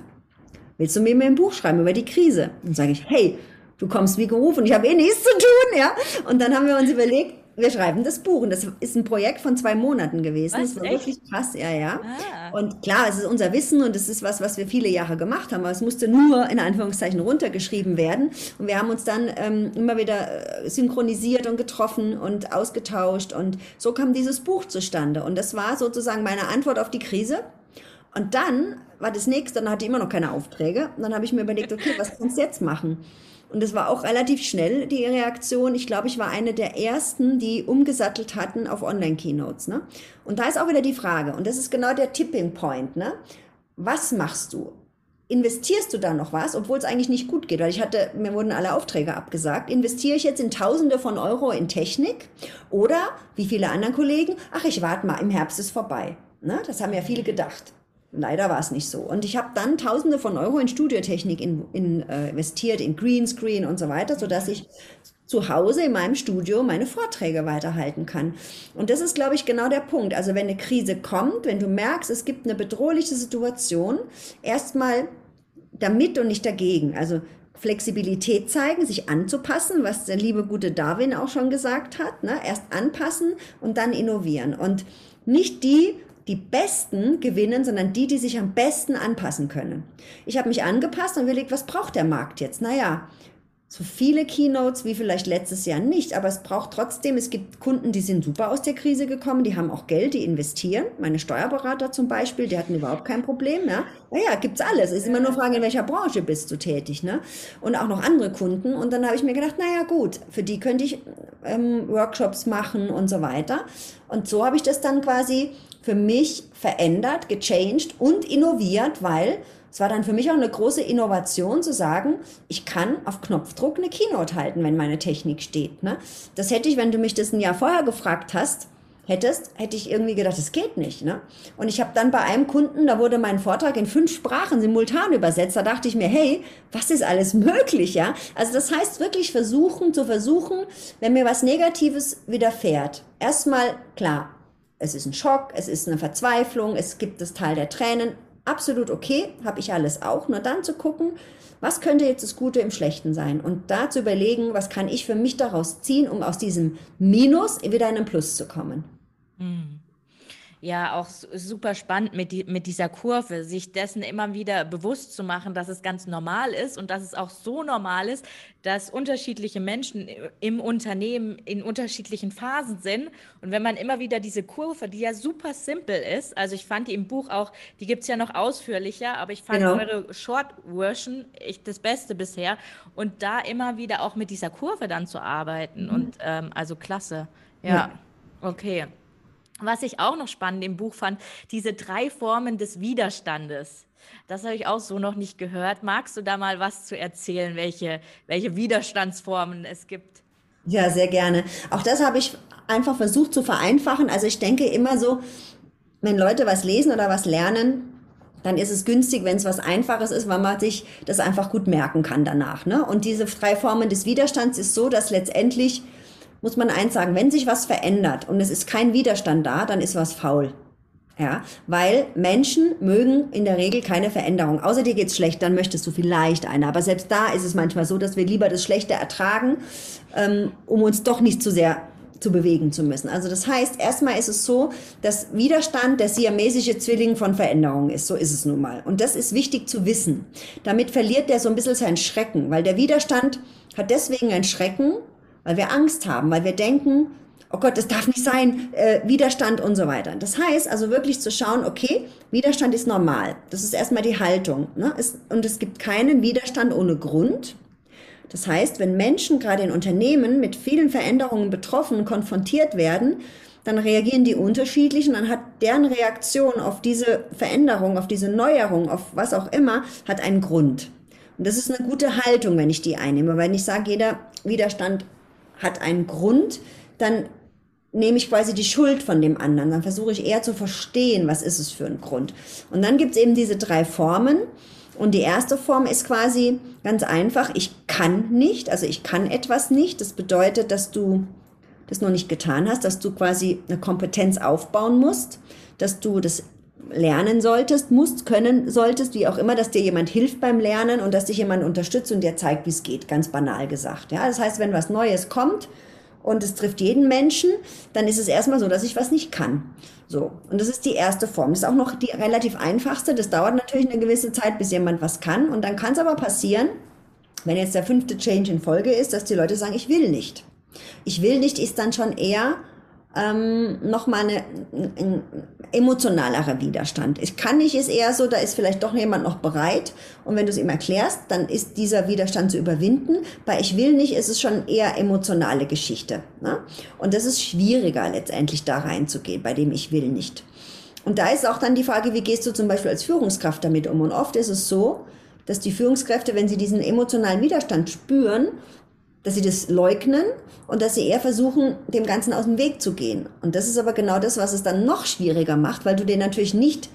willst du mir ein Buch schreiben über die Krise? Dann sage ich, hey, du kommst wie gerufen, ich habe eh nichts zu tun, ja. Und dann haben wir uns überlegt, wir schreiben das Buch und das ist ein Projekt von zwei Monaten gewesen. Was, das war echt? wirklich krass, ja, ja. Ah. Und klar, es ist unser Wissen und es ist was, was wir viele Jahre gemacht haben, aber es musste nur in Anführungszeichen runtergeschrieben werden. Und wir haben uns dann ähm, immer wieder äh, synchronisiert und getroffen und ausgetauscht und so kam dieses Buch zustande. Und das war sozusagen meine Antwort auf die Krise. Und dann war das nächste, dann hatte ich immer noch keine Aufträge. Und dann habe ich mir überlegt, okay, was kannst du jetzt machen? Und es war auch relativ schnell, die Reaktion. Ich glaube, ich war eine der ersten, die umgesattelt hatten auf Online-Keynotes. Ne? Und da ist auch wieder die Frage, und das ist genau der Tipping Point. Ne? Was machst du? Investierst du da noch was, obwohl es eigentlich nicht gut geht? Weil ich hatte, mir wurden alle Aufträge abgesagt. Investiere ich jetzt in Tausende von Euro in Technik? Oder, wie viele anderen Kollegen, ach, ich warte mal, im Herbst ist vorbei. Ne? Das haben ja viele gedacht. Leider war es nicht so. Und ich habe dann Tausende von Euro in Studiotechnik in, in, äh, investiert, in Greenscreen und so weiter, sodass ich zu Hause in meinem Studio meine Vorträge weiterhalten kann. Und das ist, glaube ich, genau der Punkt. Also wenn eine Krise kommt, wenn du merkst, es gibt eine bedrohliche Situation, erstmal damit und nicht dagegen. Also Flexibilität zeigen, sich anzupassen, was der liebe gute Darwin auch schon gesagt hat. Ne? Erst anpassen und dann innovieren. Und nicht die, die Besten gewinnen, sondern die, die sich am besten anpassen können. Ich habe mich angepasst und überlegt, was braucht der Markt jetzt? Naja, so viele Keynotes wie vielleicht letztes Jahr nicht, aber es braucht trotzdem, es gibt Kunden, die sind super aus der Krise gekommen, die haben auch Geld, die investieren. Meine Steuerberater zum Beispiel, die hatten überhaupt kein Problem. Ja? Naja, gibt's alles. Es ist immer nur Frage, in welcher Branche bist du tätig. Ne? Und auch noch andere Kunden. Und dann habe ich mir gedacht, naja gut, für die könnte ich ähm, Workshops machen und so weiter. Und so habe ich das dann quasi für mich verändert, gechanged und innoviert, weil es war dann für mich auch eine große Innovation zu sagen, ich kann auf Knopfdruck eine Keynote halten, wenn meine Technik steht. Ne? Das hätte ich, wenn du mich das ein Jahr vorher gefragt hast, hättest, hätte ich irgendwie gedacht, das geht nicht. Ne? Und ich habe dann bei einem Kunden, da wurde mein Vortrag in fünf Sprachen simultan übersetzt. Da dachte ich mir, hey, was ist alles möglich? Ja? Also das heißt wirklich versuchen, zu versuchen, wenn mir was Negatives widerfährt. Erstmal, klar, es ist ein Schock, es ist eine Verzweiflung, es gibt das Teil der Tränen, absolut okay, habe ich alles auch. Nur dann zu gucken, was könnte jetzt das Gute im Schlechten sein? Und da zu überlegen, was kann ich für mich daraus ziehen, um aus diesem Minus wieder in einen Plus zu kommen. Ja, auch su- super spannend mit, die, mit dieser Kurve, sich dessen immer wieder bewusst zu machen, dass es ganz normal ist und dass es auch so normal ist, dass unterschiedliche Menschen im Unternehmen in unterschiedlichen Phasen sind. Und wenn man immer wieder diese Kurve, die ja super simpel ist, also ich fand die im Buch auch, die gibt's ja noch ausführlicher, aber ich fand Genau. eure Short-Version echt das Beste bisher. Und da immer wieder auch mit dieser Kurve dann zu arbeiten. Und ähm, also klasse. Ja, okay. Was ich auch noch spannend im Buch fand, diese drei Formen des Widerstandes. Das habe ich auch so noch nicht gehört. Magst du da mal was zu erzählen, welche, welche Widerstandsformen es gibt? Ja, sehr gerne. Auch das habe ich einfach versucht zu vereinfachen. Also ich denke immer so, wenn Leute was lesen oder was lernen, dann ist es günstig, wenn es was Einfaches ist, weil man sich das einfach gut merken kann danach. Ne? Und diese drei Formen des Widerstands ist so, dass letztendlich, muss man eins sagen, wenn sich was verändert und es ist kein Widerstand da, dann ist was faul. Ja, weil Menschen mögen in der Regel keine Veränderung. Außer dir geht's schlecht, dann möchtest du vielleicht eine. Aber selbst da ist es manchmal so, dass wir lieber das Schlechte ertragen, ähm, um uns doch nicht zu sehr zu bewegen zu müssen. Also das heißt, erstmal ist es so, dass Widerstand der siamesische Zwilling von Veränderung ist. So ist es nun mal. Und das ist wichtig zu wissen. Damit verliert der so ein bisschen seinen Schrecken, weil der Widerstand hat deswegen einen Schrecken, weil wir Angst haben, weil wir denken, oh Gott, das darf nicht sein, äh, Widerstand und so weiter. Das heißt also wirklich zu schauen, okay, Widerstand ist normal. Das ist erstmal die Haltung. Ne? Es, und es gibt keinen Widerstand ohne Grund. Das heißt, wenn Menschen gerade in Unternehmen mit vielen Veränderungen betroffen, konfrontiert werden, dann reagieren die unterschiedlich und dann hat deren Reaktion auf diese Veränderung, auf diese Neuerung, auf was auch immer, hat einen Grund. Und das ist eine gute Haltung, wenn ich die einnehme. Wenn ich sage, jeder Widerstand hat einen Grund, dann nehme ich quasi die Schuld von dem anderen. Dann versuche ich eher zu verstehen, was ist es für ein Grund. Und dann gibt es eben diese drei Formen. Und die erste Form ist quasi ganz einfach, ich kann nicht, also ich kann etwas nicht. Das bedeutet, dass du das noch nicht getan hast, dass du quasi eine Kompetenz aufbauen musst, dass du das lernen solltest, musst, können solltest, wie auch immer, dass dir jemand hilft beim Lernen und dass dich jemand unterstützt und dir zeigt, wie es geht, ganz banal gesagt. Ja, das heißt, wenn was Neues kommt, und es trifft jeden Menschen, dann ist es erstmal so, dass ich was nicht kann. So. Und das ist die erste Form. Das ist auch noch die relativ einfachste. Das dauert natürlich eine gewisse Zeit, bis jemand was kann. Und dann kann es aber passieren, wenn jetzt der fünfte Change in Folge ist, dass die Leute sagen, ich will nicht. Ich will nicht ist dann schon eher ähm, nochmal eine, ein emotionalerer Widerstand. Ich kann nicht ist eher so, da ist vielleicht doch jemand noch bereit und wenn du es ihm erklärst, dann ist dieser Widerstand zu überwinden. Bei ich will nicht ist es schon eher emotionale Geschichte. Ne? Und das ist schwieriger letztendlich da reinzugehen, bei dem ich will nicht. Und da ist auch dann die Frage, wie gehst du zum Beispiel als Führungskraft damit um? Und oft ist es so, dass die Führungskräfte, wenn sie diesen emotionalen Widerstand spüren, dass sie das leugnen und dass sie eher versuchen, dem Ganzen aus dem Weg zu gehen. Und das ist aber genau das, was es dann noch schwieriger macht, weil du den natürlich nicht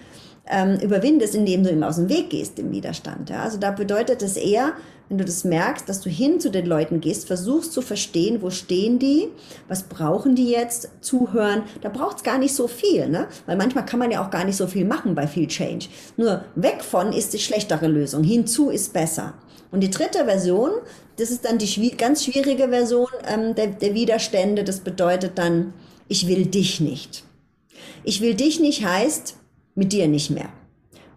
ähm, überwindest, indem du ihm aus dem Weg gehst, im Widerstand. Ja? Also da bedeutet es eher, wenn du das merkst, dass du hin zu den Leuten gehst, versuchst zu verstehen, wo stehen die, was brauchen die jetzt, zuhören. Da braucht es gar nicht so viel, ne? weil manchmal kann man ja auch gar nicht so viel machen bei viel Change. Nur weg von ist die schlechtere Lösung, hinzu ist besser. Und die dritte Version, das ist dann die ganz schwierige Version ähm, der, der Widerstände. Das bedeutet dann, ich will dich nicht. Ich will dich nicht heißt, mit dir nicht mehr.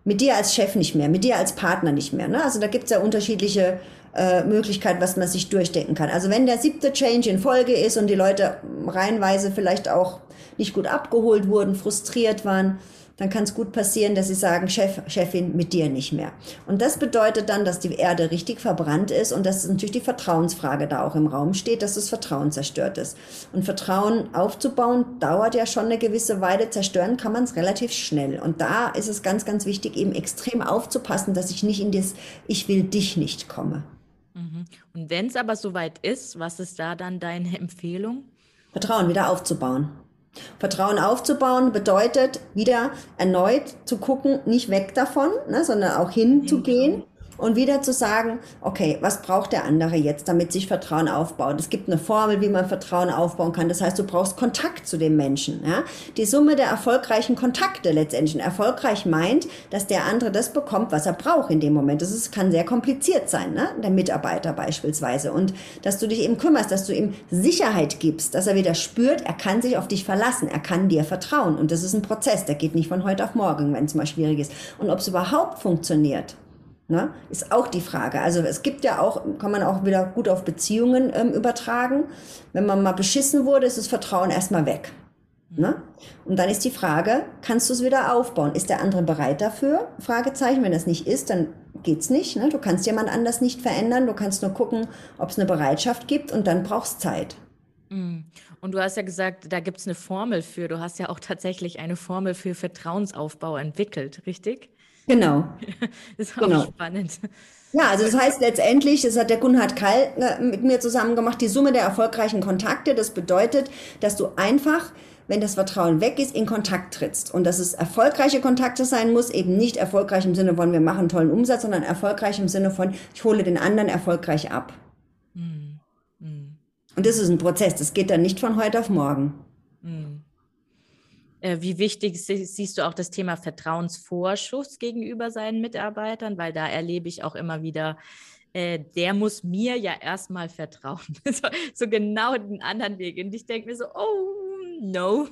Mit dir als Chef nicht mehr, mit dir als Partner nicht mehr. Ne? Also da gibt's ja unterschiedliche äh, Möglichkeiten, was man sich durchdenken kann. Also wenn der siebte Change in Folge ist und die Leute reihenweise vielleicht auch nicht gut abgeholt wurden, frustriert waren, dann kann es gut passieren, dass sie sagen, Chef, Chefin, mit dir nicht mehr. Und das bedeutet dann, dass die Erde richtig verbrannt ist und dass natürlich die Vertrauensfrage da auch im Raum steht, dass das Vertrauen zerstört ist. Und Vertrauen aufzubauen dauert ja schon eine gewisse Weile. Zerstören kann man es relativ schnell. Und da ist es ganz, ganz wichtig, eben extrem aufzupassen, dass ich nicht in das Ich will dich nicht komme. Mhm. Und wenn es aber soweit ist, was ist da dann deine Empfehlung? Vertrauen wieder aufzubauen. Vertrauen aufzubauen bedeutet wieder erneut zu gucken, nicht weg davon, ne, sondern auch hinzugehen und wieder zu sagen, okay, was braucht der andere jetzt, damit sich Vertrauen aufbaut? Es gibt eine Formel, wie man Vertrauen aufbauen kann. Das heißt, du brauchst Kontakt zu dem Menschen. Ja? Die Summe der erfolgreichen Kontakte letztendlich. Erfolgreich meint, dass der andere das bekommt, was er braucht in dem Moment. Das ist, kann sehr kompliziert sein, ne? der Mitarbeiter beispielsweise. Und dass du dich eben kümmerst, dass du ihm Sicherheit gibst, dass er wieder spürt, er kann sich auf dich verlassen, er kann dir vertrauen. Und das ist ein Prozess, der geht nicht von heute auf morgen, wenn es mal schwierig ist. Und ob es überhaupt funktioniert, Ne? Ist auch die Frage. Also es gibt ja auch, kann man auch wieder gut auf Beziehungen ähm, übertragen. Wenn man mal beschissen wurde, ist das Vertrauen erstmal weg. Ne? Und dann ist die Frage, kannst du es wieder aufbauen? Ist der andere bereit dafür? Fragezeichen. Wenn das nicht ist, dann geht's nicht. Ne? Du kannst jemand anders nicht verändern. Du kannst nur gucken, ob es eine Bereitschaft gibt und dann brauchst Zeit. Mm. Und du hast ja gesagt, da gibt es eine Formel für. Du hast ja auch tatsächlich eine Formel für Vertrauensaufbau entwickelt, richtig? Genau. das ist auch genau. spannend. Ja, also das heißt letztendlich, das hat der Gunhard Kall äh, mit mir zusammen gemacht, die Summe der erfolgreichen Kontakte. Das bedeutet, dass du einfach wenn das Vertrauen weg ist, in Kontakt trittst. Und dass es erfolgreiche Kontakte sein muss, eben nicht erfolgreich im Sinne von, wir machen einen tollen Umsatz, sondern erfolgreich im Sinne von, ich hole den anderen erfolgreich ab. Mhm. Mhm. Und das ist ein Prozess, das geht dann nicht von heute auf morgen. Mhm. Wie wichtig siehst du auch das Thema Vertrauensvorschuss gegenüber seinen Mitarbeitern? Weil da erlebe ich auch immer wieder, äh, der muss mir ja erstmal vertrauen. so, so, genau den anderen Weg. Und ich denke mir so, oh, no.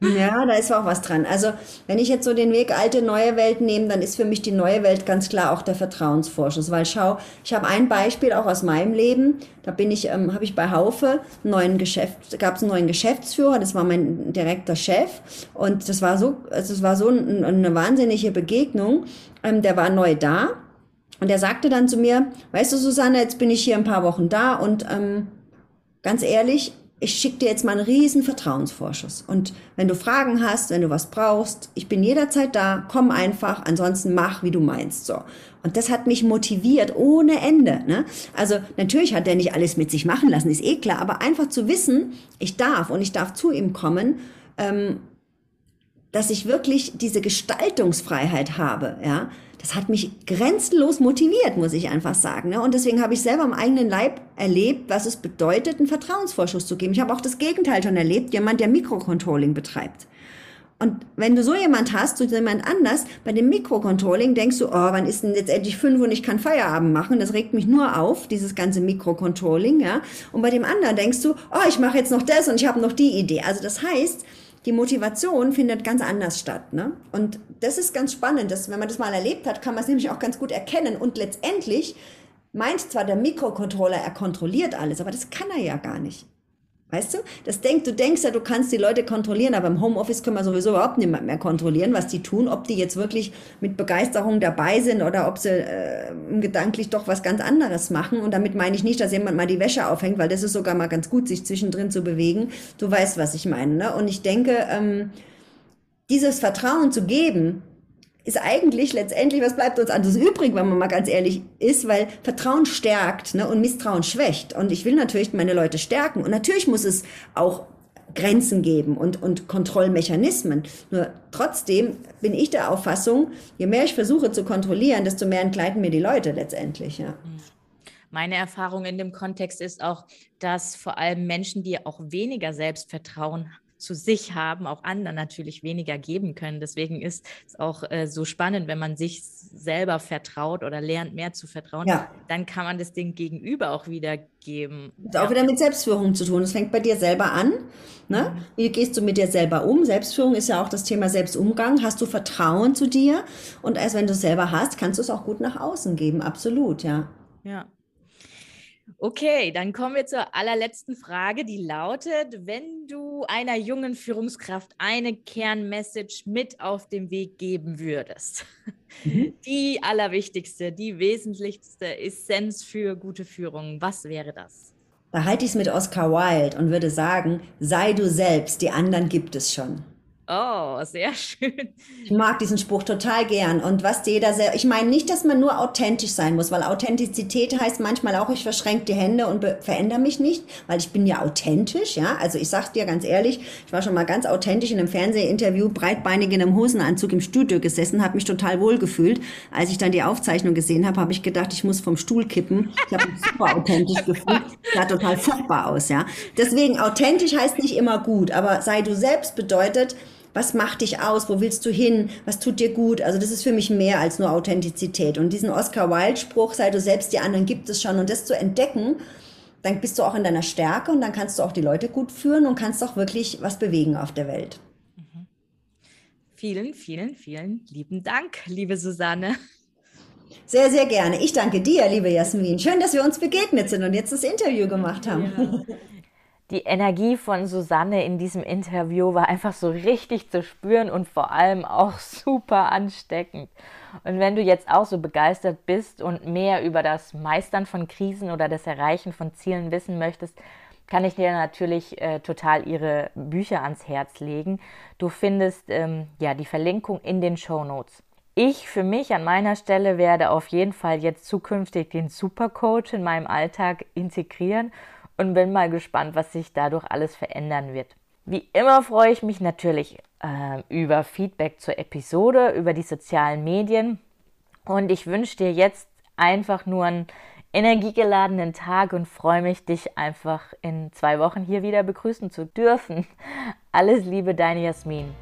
Ja, da ist auch was dran. Also, wenn ich jetzt so den Weg alte, neue Welt nehme, dann ist für mich die neue Welt ganz klar auch der Vertrauensvorschuss. Weil schau, ich habe ein Beispiel auch aus meinem Leben. Da bin ich, ähm, habe ich bei Haufe einen neuen Geschäft, gab es einen neuen Geschäftsführer, das war mein direkter Chef. Und das war so, also es war so ein, eine wahnsinnige Begegnung. Ähm, der war neu da und er sagte dann zu mir, weißt du, Susanne, jetzt bin ich hier ein paar Wochen da und ähm, ganz ehrlich, ich schicke dir jetzt mal einen riesen Vertrauensvorschuss. Und wenn du Fragen hast, wenn du was brauchst, ich bin jederzeit da, komm einfach, ansonsten mach, wie du meinst. So. Und das hat mich motiviert ohne Ende. Ne? Also natürlich hat er nicht alles mit sich machen lassen, ist eh klar, aber einfach zu wissen, ich darf und ich darf zu ihm kommen, ähm, dass ich wirklich diese Gestaltungsfreiheit habe, ja, das hat mich grenzenlos motiviert, muss ich einfach sagen. Ne? Und deswegen habe ich selber am eigenen Leib erlebt, was es bedeutet, einen Vertrauensvorschuss zu geben. Ich habe auch das Gegenteil schon erlebt, jemand, der Mikrocontrolling betreibt. Und wenn du so jemand hast, so jemand anders, bei dem Mikrocontrolling denkst du, oh, wann ist denn jetzt endlich fünf und ich kann Feierabend machen? Das regt mich nur auf, dieses ganze Mikrocontrolling, ja. Und bei dem anderen denkst du, oh, ich mache jetzt noch das und ich habe noch die Idee. Also das heißt, die Motivation findet ganz anders statt. Ne? Und das ist ganz spannend, dass, wenn man das mal erlebt hat, kann man es nämlich auch ganz gut erkennen. Und letztendlich meint zwar der Mikrocontroller, er kontrolliert alles, aber das kann er ja gar nicht. Weißt du? Das denk, du denkst ja, du kannst die Leute kontrollieren, aber im Homeoffice können wir sowieso überhaupt niemand mehr kontrollieren, was die tun, ob die jetzt wirklich mit Begeisterung dabei sind oder ob sie äh, gedanklich doch was ganz anderes machen. Und damit meine ich nicht, dass jemand mal die Wäsche aufhängt, weil das ist sogar mal ganz gut, sich zwischendrin zu bewegen. Du weißt, was ich meine. Ne? Und ich denke, ähm, dieses Vertrauen zu geben, ist eigentlich letztendlich, was bleibt uns anderes übrig, wenn man mal ganz ehrlich ist, weil Vertrauen stärkt ne, und Misstrauen schwächt. Und ich will natürlich meine Leute stärken. Und natürlich muss es auch Grenzen geben und, und Kontrollmechanismen. Nur trotzdem bin ich der Auffassung, je mehr ich versuche zu kontrollieren, desto mehr entgleiten mir die Leute letztendlich. Ja. Meine Erfahrung in dem Kontext ist auch, dass vor allem Menschen, die auch weniger Selbstvertrauen haben, zu sich haben, auch anderen natürlich weniger geben können. Deswegen ist es auch äh, so spannend, wenn man sich selber vertraut oder lernt, mehr zu vertrauen, ja. dann kann man das Ding gegenüber auch wieder geben. Das hat auch wieder mit Selbstführung zu tun. Es fängt bei dir selber an. Ne? Mhm. Wie gehst du mit dir selber um? Selbstführung ist ja auch das Thema Selbstumgang. Hast du Vertrauen zu dir? Und erst wenn du es selber hast, kannst du es auch gut nach außen geben. Absolut, ja. Ja. Okay, dann kommen wir zur allerletzten Frage, die lautet, wenn du einer jungen Führungskraft eine Kernmessage mit auf den Weg geben würdest, mhm. die allerwichtigste, die wesentlichste Essenz für gute Führung, was wäre das? Da halte ich es mit Oscar Wilde und würde sagen, sei du selbst, die anderen gibt es schon. Oh, sehr schön. Ich mag diesen Spruch total gern. Und was jeder sehr, ich meine nicht, dass man nur authentisch sein muss, weil Authentizität heißt manchmal auch, ich verschränke die Hände und verändere mich nicht, weil ich bin ja authentisch, ja. Also ich sag dir ganz ehrlich, ich war schon mal ganz authentisch in einem Fernsehinterview, breitbeinig in einem Hosenanzug im Studio gesessen, habe mich total wohl gefühlt. Als ich dann die Aufzeichnung gesehen habe, habe ich gedacht, ich muss vom Stuhl kippen. Ich habe mich super authentisch gefühlt. Sah total furchtbar aus, ja. Deswegen authentisch heißt nicht immer gut, aber sei du selbst bedeutet, was macht dich aus, wo willst du hin, was tut dir gut. Also das ist für mich mehr als nur Authentizität. Und diesen Oscar Wilde-Spruch, sei du selbst, die anderen gibt es schon. Und das zu entdecken, dann bist du auch in deiner Stärke und dann kannst du auch die Leute gut führen und kannst auch wirklich was bewegen auf der Welt. Mhm. Vielen, vielen, vielen lieben Dank, liebe Susanne. Sehr, sehr gerne. Ich danke dir, liebe Jasmin. Schön, dass wir uns begegnet sind und jetzt das Interview gemacht haben. Ja. Die Energie von Susanne in diesem Interview war einfach so richtig zu spüren und vor allem auch super ansteckend. Und wenn du jetzt auch so begeistert bist und mehr über das Meistern von Krisen oder das Erreichen von Zielen wissen möchtest, kann ich dir natürlich äh, total ihre Bücher ans Herz legen. Du findest ähm, ja die Verlinkung in den Show Notes. Ich für mich an meiner Stelle werde auf jeden Fall jetzt zukünftig den Supercoach in meinem Alltag integrieren und bin mal gespannt, was sich dadurch alles verändern wird. Wie immer freue ich mich natürlich äh, über Feedback zur Episode, über die sozialen Medien. Und ich wünsche dir jetzt einfach nur einen energiegeladenen Tag und freue mich, dich einfach in zwei Wochen hier wieder begrüßen zu dürfen. Alles Liebe, deine Jasmin.